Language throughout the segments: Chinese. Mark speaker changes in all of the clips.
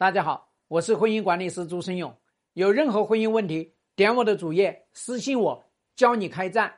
Speaker 1: 大家好，我是婚姻管理师朱生勇。有任何婚姻问题，点我的主页私信我，教你开战。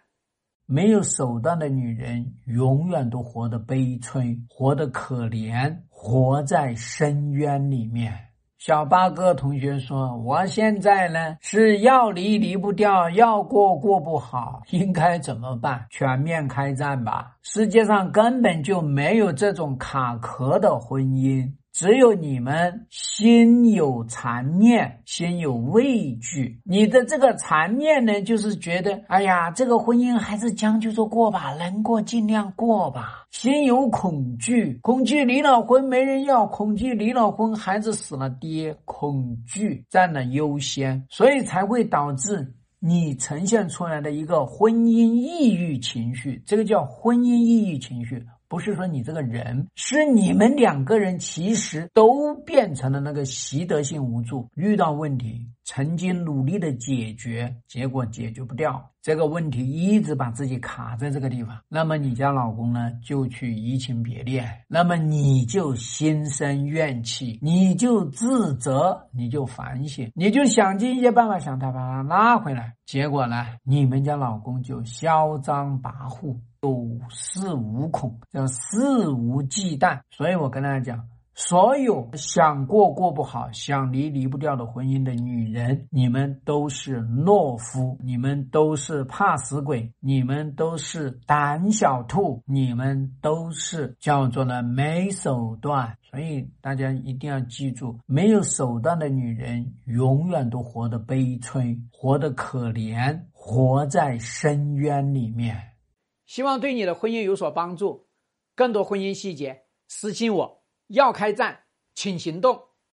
Speaker 2: 没有手段的女人，永远都活得悲催，活得可怜，活在深渊里面。小八哥同学说：“我现在呢是要离离不掉，要过过不好，应该怎么办？全面开战吧！世界上根本就没有这种卡壳的婚姻。”只有你们心有残念，心有畏惧。你的这个残念呢，就是觉得，哎呀，这个婚姻还是将就着过吧，能过尽量过吧。心有恐惧，恐惧离了婚没人要，恐惧离了婚孩子死了爹，恐惧占了优先，所以才会导致你呈现出来的一个婚姻抑郁情绪。这个叫婚姻抑郁情绪。不是说你这个人，是你们两个人其实都变成了那个习得性无助，遇到问题曾经努力的解决，结果解决不掉。这个问题，一直把自己卡在这个地方。那么你家老公呢，就去移情别恋，那么你就心生怨气，你就自责，你就反省，你就想尽一切办法想他把他拉回来，结果呢，你们家老公就嚣张跋扈。有恃无恐，叫肆无忌惮。所以我跟大家讲，所有想过过不好、想离离不掉的婚姻的女人，你们都是懦夫，你们都是怕死鬼，你们都是胆小兔，你们都是叫做呢没手段。所以大家一定要记住，没有手段的女人永远都活得悲催，活得可怜，活在深渊里面。
Speaker 1: 希望对你的婚姻有所帮助。更多婚姻细节，私信我。要开战，请行动。